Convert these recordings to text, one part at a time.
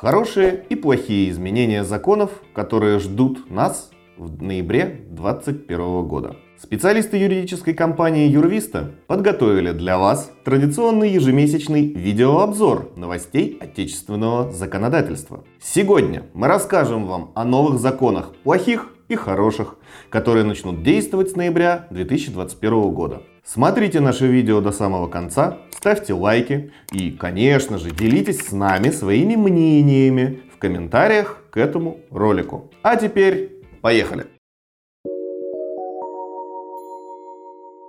Хорошие и плохие изменения законов, которые ждут нас в ноябре 2021 года. Специалисты юридической компании Юрвиста подготовили для вас традиционный ежемесячный видеообзор новостей отечественного законодательства. Сегодня мы расскажем вам о новых законах плохих и хороших, которые начнут действовать с ноября 2021 года. Смотрите наше видео до самого конца, ставьте лайки и, конечно же, делитесь с нами своими мнениями в комментариях к этому ролику. А теперь поехали!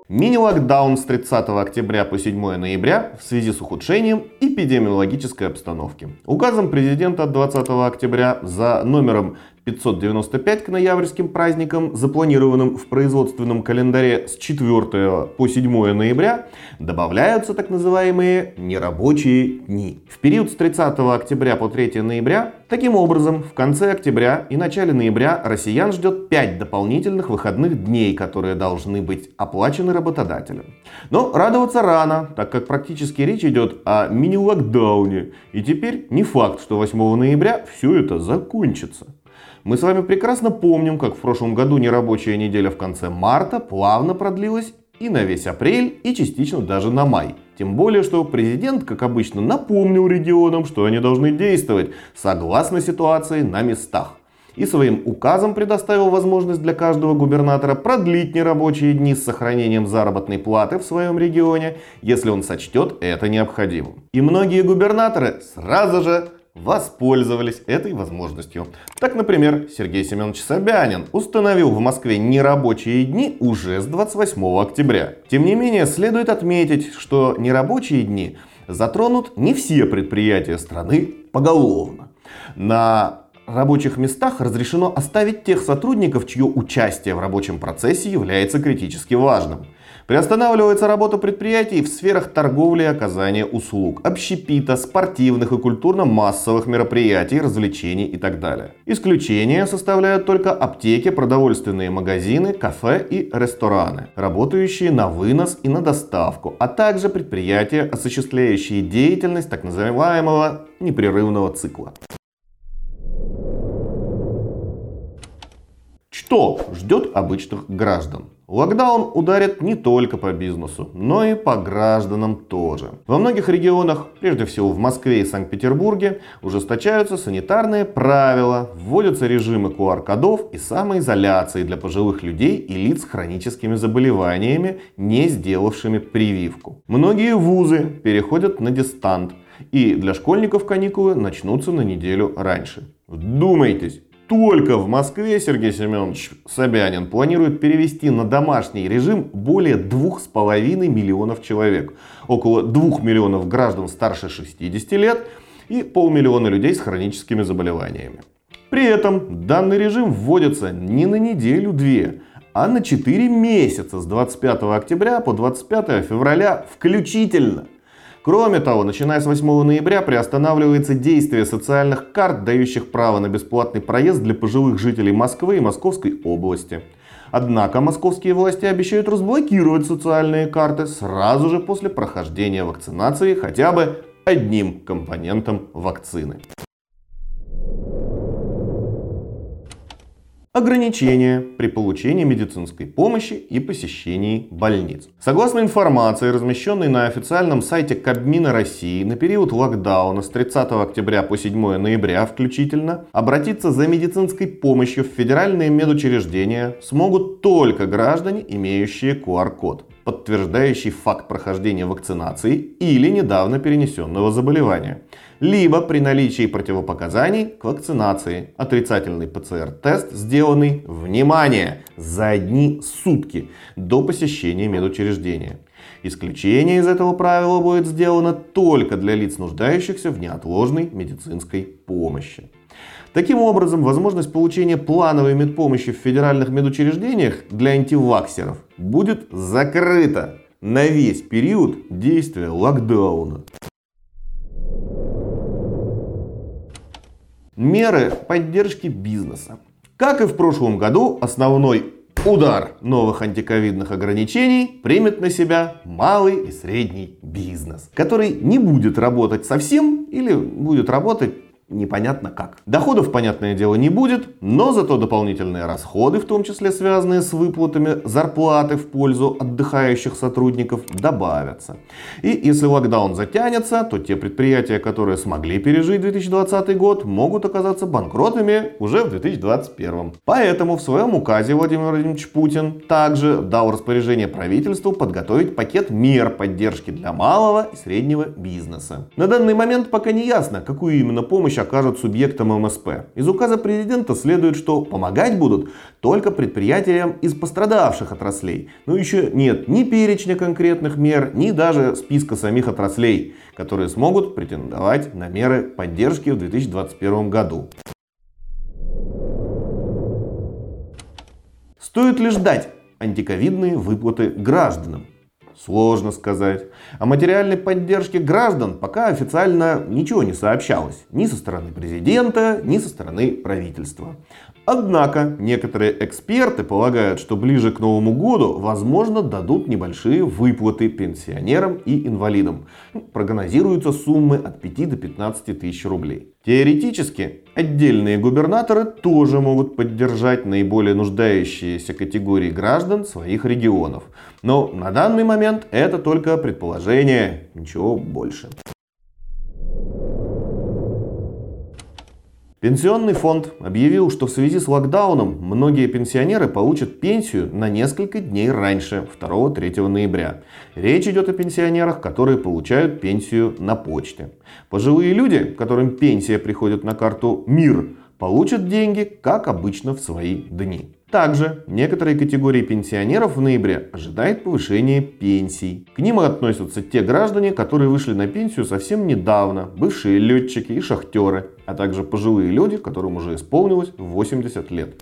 Мини-локдаун с 30 октября по 7 ноября в связи с ухудшением эпидемиологической обстановки. Указом президента от 20 октября за номером 595 к ноябрьским праздникам, запланированным в производственном календаре с 4 по 7 ноября, добавляются так называемые нерабочие дни. В период с 30 октября по 3 ноября, таким образом, в конце октября и начале ноября россиян ждет 5 дополнительных выходных дней, которые должны быть оплачены работодателем. Но радоваться рано, так как практически речь идет о мини-локдауне, и теперь не факт, что 8 ноября все это закончится. Мы с вами прекрасно помним, как в прошлом году нерабочая неделя в конце марта плавно продлилась и на весь апрель, и частично даже на май. Тем более, что президент, как обычно, напомнил регионам, что они должны действовать согласно ситуации на местах. И своим указом предоставил возможность для каждого губернатора продлить нерабочие дни с сохранением заработной платы в своем регионе, если он сочтет это необходимым. И многие губернаторы сразу же воспользовались этой возможностью. Так, например, Сергей Семенович Собянин установил в Москве нерабочие дни уже с 28 октября. Тем не менее, следует отметить, что нерабочие дни затронут не все предприятия страны поголовно. На рабочих местах разрешено оставить тех сотрудников, чье участие в рабочем процессе является критически важным. Приостанавливается работа предприятий в сферах торговли и оказания услуг, общепита, спортивных и культурно-массовых мероприятий, развлечений и так далее. Исключение составляют только аптеки, продовольственные магазины, кафе и рестораны, работающие на вынос и на доставку, а также предприятия, осуществляющие деятельность так называемого непрерывного цикла. Что ждет обычных граждан? Локдаун ударит не только по бизнесу, но и по гражданам тоже. Во многих регионах, прежде всего в Москве и Санкт-Петербурге, ужесточаются санитарные правила, вводятся режимы QR-кодов и самоизоляции для пожилых людей и лиц с хроническими заболеваниями, не сделавшими прививку. Многие вузы переходят на дистант, и для школьников каникулы начнутся на неделю раньше. Вдумайтесь, только в Москве Сергей Семенович Собянин планирует перевести на домашний режим более 2,5 миллионов человек. Около 2 миллионов граждан старше 60 лет и полмиллиона людей с хроническими заболеваниями. При этом данный режим вводится не на неделю-две, а на 4 месяца с 25 октября по 25 февраля включительно – Кроме того, начиная с 8 ноября приостанавливается действие социальных карт, дающих право на бесплатный проезд для пожилых жителей Москвы и Московской области. Однако московские власти обещают разблокировать социальные карты сразу же после прохождения вакцинации хотя бы одним компонентом вакцины. Ограничения при получении медицинской помощи и посещении больниц. Согласно информации, размещенной на официальном сайте Кабмина России на период локдауна с 30 октября по 7 ноября включительно, обратиться за медицинской помощью в федеральные медучреждения смогут только граждане, имеющие QR-код подтверждающий факт прохождения вакцинации или недавно перенесенного заболевания, либо при наличии противопоказаний к вакцинации отрицательный ПЦР-тест, сделанный, внимание, за одни сутки до посещения медучреждения. Исключение из этого правила будет сделано только для лиц, нуждающихся в неотложной медицинской помощи. Таким образом, возможность получения плановой медпомощи в федеральных медучреждениях для антиваксеров будет закрыта на весь период действия локдауна. Меры поддержки бизнеса. Как и в прошлом году, основной удар новых антиковидных ограничений примет на себя малый и средний бизнес, который не будет работать совсем или будет работать непонятно как. Доходов, понятное дело, не будет, но зато дополнительные расходы, в том числе связанные с выплатами зарплаты в пользу отдыхающих сотрудников, добавятся. И если локдаун затянется, то те предприятия, которые смогли пережить 2020 год, могут оказаться банкротами уже в 2021. Поэтому в своем указе Владимир Владимирович Путин также дал распоряжение правительству подготовить пакет мер поддержки для малого и среднего бизнеса. На данный момент пока не ясно, какую именно помощь окажут субъектам МСП. Из указа президента следует, что помогать будут только предприятиям из пострадавших отраслей. Но еще нет ни перечня конкретных мер, ни даже списка самих отраслей, которые смогут претендовать на меры поддержки в 2021 году. Стоит ли ждать антиковидные выплаты гражданам? Сложно сказать. О материальной поддержке граждан пока официально ничего не сообщалось. Ни со стороны президента, ни со стороны правительства. Однако некоторые эксперты полагают, что ближе к Новому году, возможно, дадут небольшие выплаты пенсионерам и инвалидам. Прогнозируются суммы от 5 до 15 тысяч рублей. Теоретически, отдельные губернаторы тоже могут поддержать наиболее нуждающиеся категории граждан своих регионов. Но на данный момент это только предположение, ничего больше. Пенсионный фонд объявил, что в связи с локдауном многие пенсионеры получат пенсию на несколько дней раньше, 2-3 ноября. Речь идет о пенсионерах, которые получают пенсию на почте. Пожилые люди, которым пенсия приходит на карту МИР, получат деньги, как обычно, в свои дни. Также некоторые категории пенсионеров в ноябре ожидают повышения пенсий. К ним относятся те граждане, которые вышли на пенсию совсем недавно, бывшие летчики и шахтеры, а также пожилые люди, которым уже исполнилось 80 лет.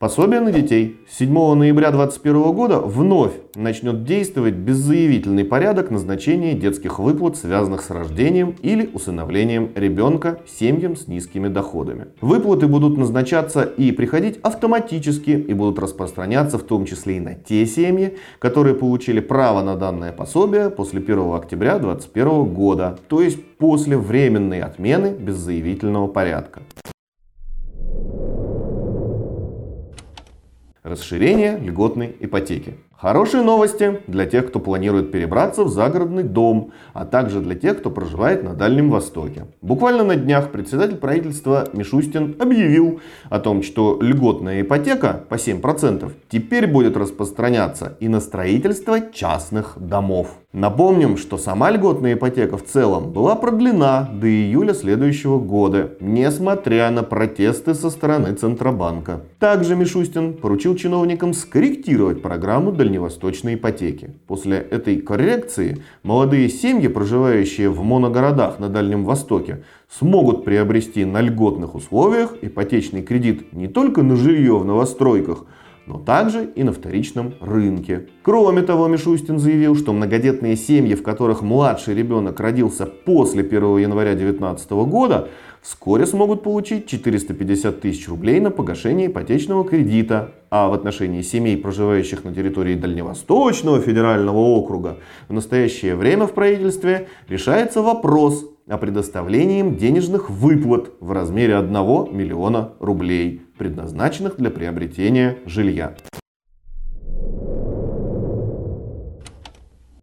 Пособие на детей с 7 ноября 2021 года вновь начнет действовать беззаявительный порядок назначения детских выплат, связанных с рождением или усыновлением ребенка семьям с низкими доходами. Выплаты будут назначаться и приходить автоматически и будут распространяться в том числе и на те семьи, которые получили право на данное пособие после 1 октября 2021 года, то есть после временной отмены беззаявительного порядка. Расширение льготной ипотеки. Хорошие новости для тех, кто планирует перебраться в загородный дом, а также для тех, кто проживает на Дальнем Востоке. Буквально на днях председатель правительства Мишустин объявил о том, что льготная ипотека по 7% теперь будет распространяться и на строительство частных домов. Напомним, что сама льготная ипотека в целом была продлена до июля следующего года, несмотря на протесты со стороны Центробанка. Также Мишустин поручил чиновникам скорректировать программу дальневосточной ипотеки. После этой коррекции молодые семьи, проживающие в моногородах на Дальнем Востоке, смогут приобрести на льготных условиях ипотечный кредит не только на жилье в новостройках, но также и на вторичном рынке. Кроме того, Мишустин заявил, что многодетные семьи, в которых младший ребенок родился после 1 января 2019 года, вскоре смогут получить 450 тысяч рублей на погашение ипотечного кредита. А в отношении семей, проживающих на территории Дальневосточного федерального округа, в настоящее время в правительстве решается вопрос о предоставлении им денежных выплат в размере 1 миллиона рублей предназначенных для приобретения жилья.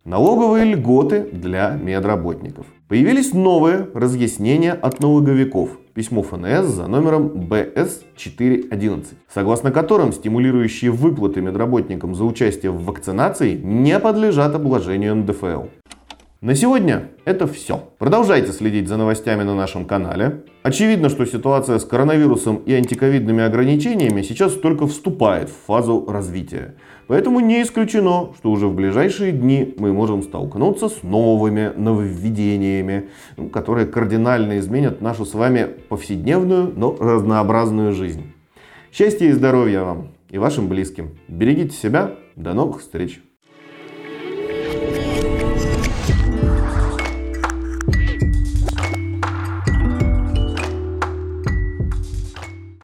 Налоговые льготы для медработников. Появились новые разъяснения от налоговиков. Письмо ФНС за номером БС-411, согласно которым стимулирующие выплаты медработникам за участие в вакцинации не подлежат обложению НДФЛ. На сегодня это все. Продолжайте следить за новостями на нашем канале. Очевидно, что ситуация с коронавирусом и антиковидными ограничениями сейчас только вступает в фазу развития. Поэтому не исключено, что уже в ближайшие дни мы можем столкнуться с новыми нововведениями, которые кардинально изменят нашу с вами повседневную, но разнообразную жизнь. Счастья и здоровья вам и вашим близким. Берегите себя. До новых встреч.